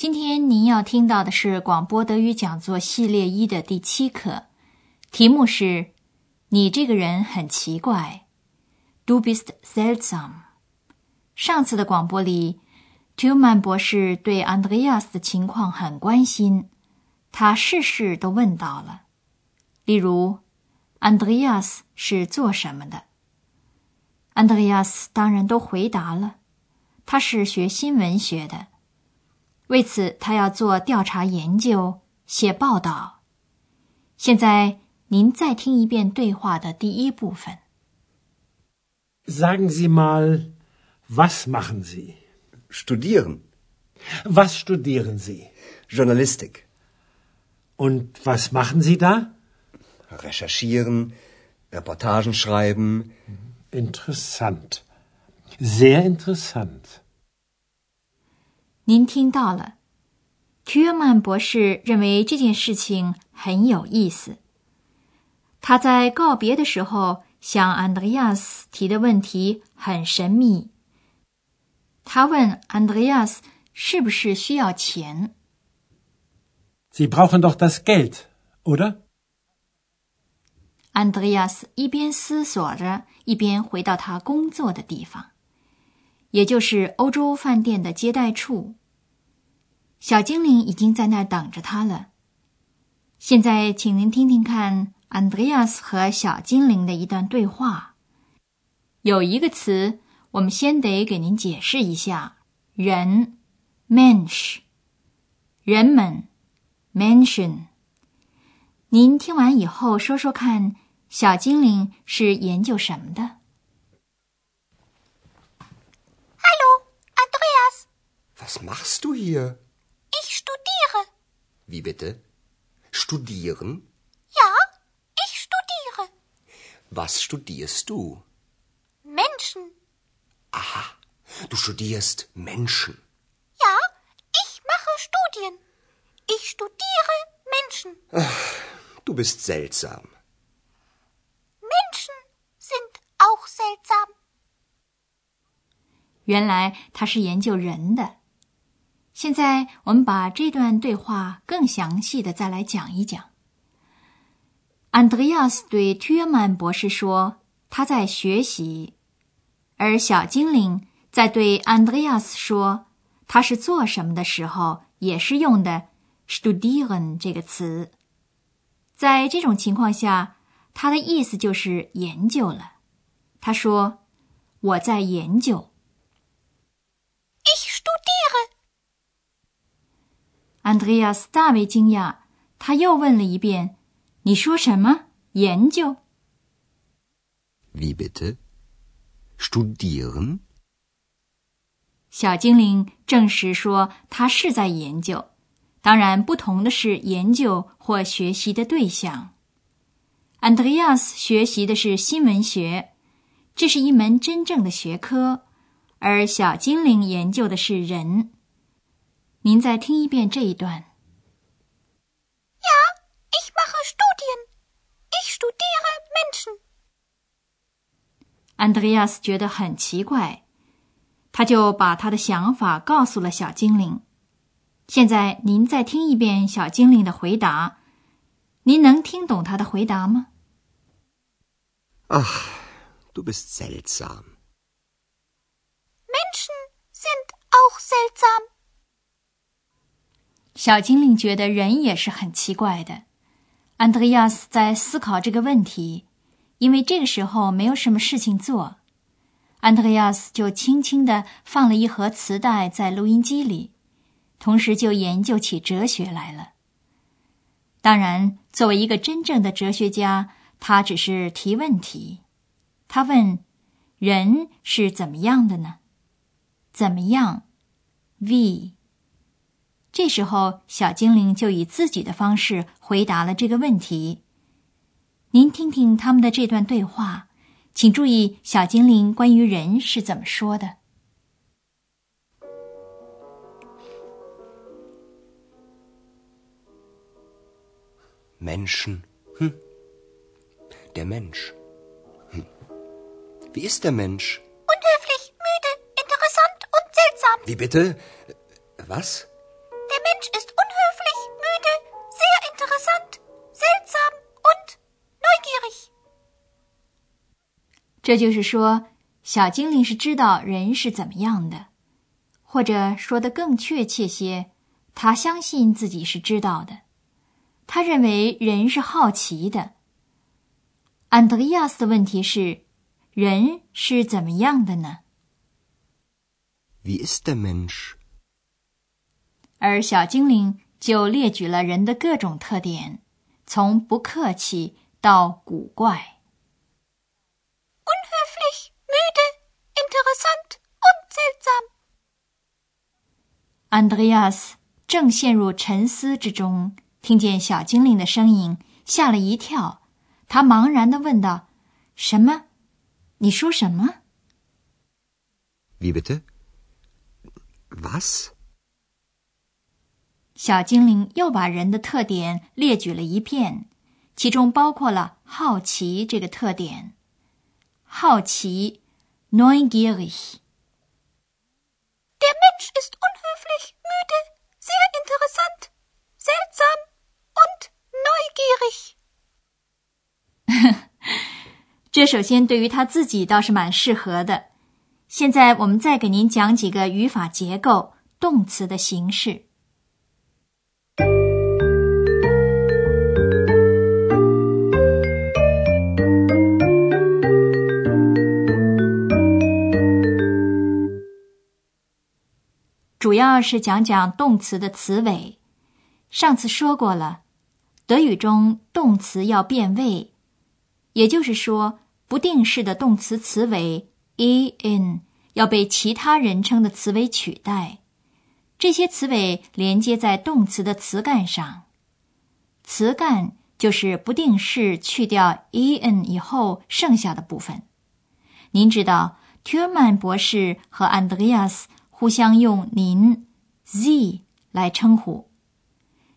今天您要听到的是广播德语讲座系列一的第七课，题目是“你这个人很奇怪 ”，Du bist seltsam。上次的广播里 t u m a n 博士对 Andreas 的情况很关心，他事事都问到了。例如，Andreas 是做什么的？Andreas 当然都回答了，他是学新闻学的。为此，他要做调查研究，写报道。现在，您再听一遍对话的第一部分。Sagen Sie mal, was machen Sie? Studieren. Was studieren Sie? Journalistik. Und was machen Sie da? Recherchieren. Reportagen schreiben. Interessant. Sehr interessant. 您听到了，屈尔曼博士认为这件事情很有意思。他在告别的时候向安德烈亚斯提的问题很神秘。他问安德烈亚斯是不是需要钱。Sie brauchen doch das Geld, oder? 安德烈亚斯一边思索着，一边回到他工作的地方，也就是欧洲饭店的接待处。小精灵已经在那儿等着他了。现在，请您听听看安德烈亚斯和小精灵的一段对话。有一个词，我们先得给您解释一下：人 （Mensch），人们 （Menschen）。您听完以后说说看，小精灵是研究什么的？Hallo, Andreas. Was machst du hier? Ich studiere. Wie bitte? Studieren? Ja, ich studiere. Was studierst du? Menschen. Aha, du studierst Menschen. Ja, ich mache Studien. Ich studiere Menschen. Du bist seltsam. Menschen sind auch seltsam. 原来他是研究人的。 现在我们把这段对话更详细的再来讲一讲。安德烈亚斯对 t u r m a n 博士说他在学习，而小精灵在对安德烈亚斯说他是做什么的时候，也是用的 “studieren” 这个词。在这种情况下，他的意思就是研究了。他说：“我在研究。” Ich studiere. 安德烈亚斯大为惊讶，他又问了一遍：“你说什么？研究 Wie bitte? Studieren? 小精灵证实说他是在研究，当然不同的是研究或学习的对象。Andreas 学习的是新闻学，这是一门真正的学科，而小精灵研究的是人。您再听一遍这一段。Ja, ich mache Studien. Ich studiere Menschen. 安德烈亚斯觉得很奇怪，他就把他的想法告诉了小精灵。现在您再听一遍小精灵的回答，您能听懂他的回答吗？Ach, du bist seltsam. Menschen sind auch seltsam. 小精灵觉得人也是很奇怪的。安德烈亚斯在思考这个问题，因为这个时候没有什么事情做，安德烈亚斯就轻轻地放了一盒磁带在录音机里，同时就研究起哲学来了。当然，作为一个真正的哲学家，他只是提问题。他问：“人是怎么样的呢？怎么样？V。”这时候，小精灵就以自己的方式回答了这个问题。您听听他们的这段对话，请注意小精灵关于人是怎么说的。Menschen. Hm. Der Mensch. Hm. Wie ist der Mensch? Unhöflich, müde, interessant und seltsam. Wie bitte? Was? Der Mensch ist unhöflich, müde, sehr interessant, seltsam und neugierig. 这就是说，小精灵是知道人是怎么样的，或者说的更确切些，他相信自己是知道的。他认为人是好奇的。安德烈亚斯的问题是：人是怎么样的呢？Wie ist der Mensch？而小精灵就列举了人的各种特点，从不客气到古怪。Unhöflich, müde, interessant und seltsam。安德烈亚斯正陷入沉思之中。听见小精灵的声音，吓了一跳。他茫然地问道：“什么？你说什么？”“Wie bitte? Was？” 小精灵又把人的特点列举了一遍，其中包括了好奇这个特点。好奇，neugierig。Der Mensch ist unhöflich, müde, sehr interessant, seltsam. und neugierig。这首先对于他自己倒是蛮适合的。现在我们再给您讲几个语法结构、动词的形式。主要是讲讲动词的词尾。上次说过了。德语中动词要变位，也就是说，不定式的动词词尾 e n 要被其他人称的词尾取代。这些词尾连接在动词的词干上，词干就是不定式去掉 e n 以后剩下的部分。您知道，Turman 博士和 Andreas 互相用您 z 来称呼。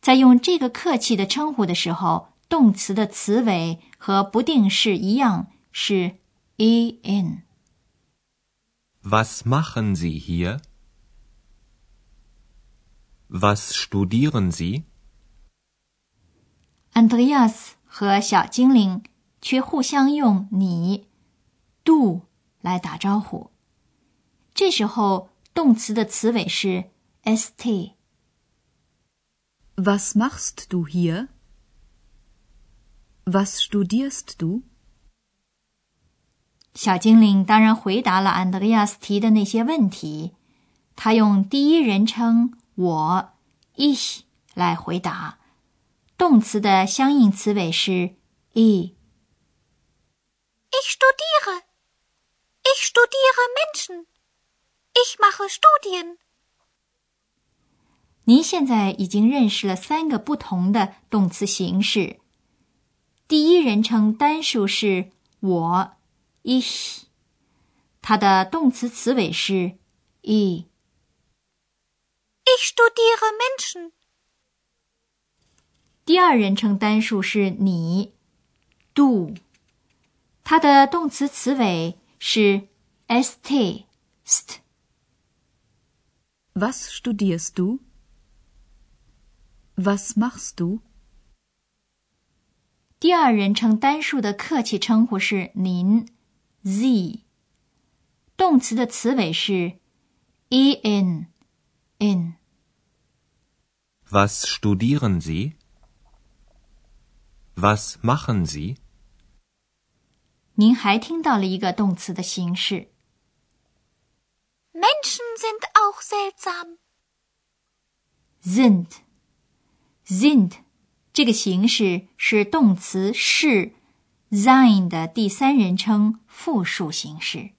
在用这个客气的称呼的时候，动词的词尾和不定式一样是 e n。Was machen Sie hier? Was studieren Sie? Andreas 和小精灵却互相用你 do 来打招呼。这时候，动词的词尾是 st。Was machst du hier? Was studierst du? 小精灵当然回答了安德烈亚斯提的那些问题。他用第一人称我 ich 来回答，动词的相应词尾是 e。Ich studiere. Ich studiere Menschen. Ich mache Studien. 您现在已经认识了三个不同的动词形式。第一人称单数是我，ich，它的动词词尾是 e。Ich studiere Menschen。第二人称单数是你，du，它的动词词尾是 st，st。Was studierst du？Was machst du？第二人称单数的客气称呼是您，z。动词的词尾是 e n n。Was studieren Sie？Was machen Sie？您还听到了一个动词的形式。Menschen sind 也够，Zint，Zint，这个形式是动词是 Zain 的第三人称复数形式。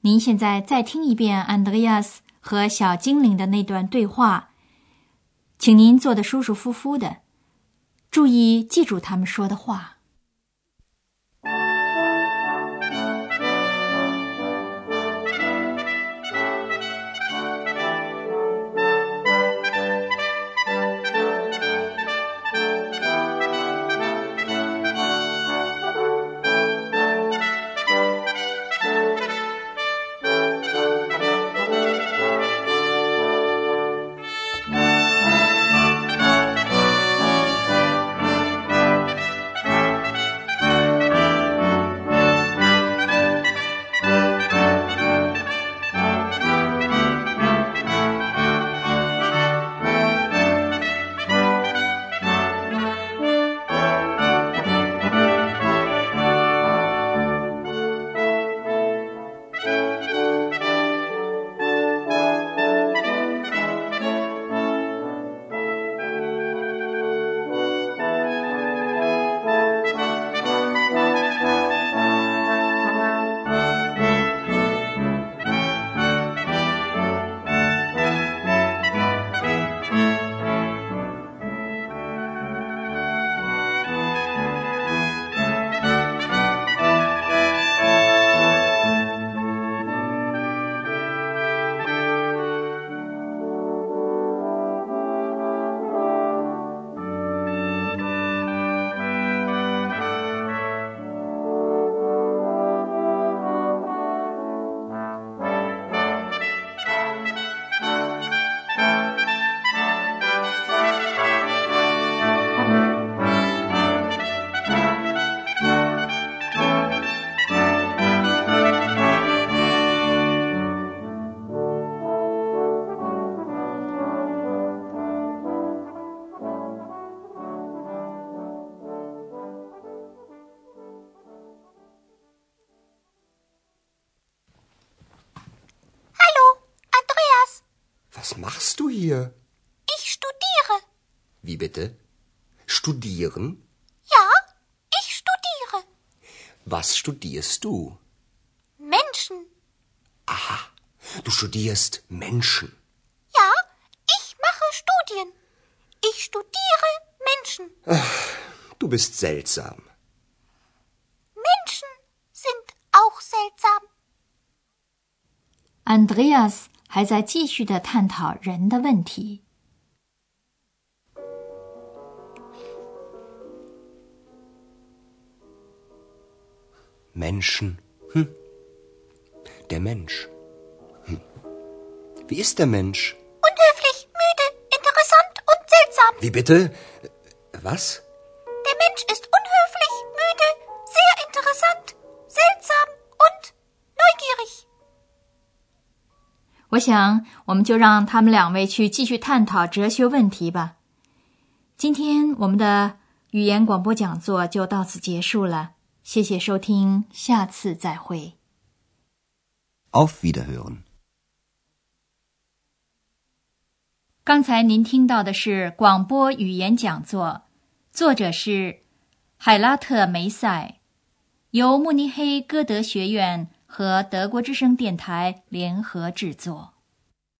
您现在再听一遍，Andreas。和小精灵的那段对话，请您坐得舒舒服服的，注意记住他们说的话。Hier? Ich studiere. Wie bitte? Studieren? Ja, ich studiere. Was studierst du? Menschen. Du studierst Menschen. Ja, ich mache Studien. Ich studiere Menschen. Du bist seltsam. Menschen sind auch seltsam. Andreas 还在继续的探讨人的问题。 Menschen. Hm. Der Mensch. Hm. Wie ist der Mensch? Unhöflich, müde, interessant und seltsam. Wie bitte? Was? Der Mensch ist 我想，我们就让他们两位去继续探讨哲学问题吧。今天我们的语言广播讲座就到此结束了，谢谢收听，下次再会。Auf Wiederhören. 刚才您听到的是广播语言讲座，作者是海拉特梅塞，由慕尼黑歌德学院和德国之声电台联合制作。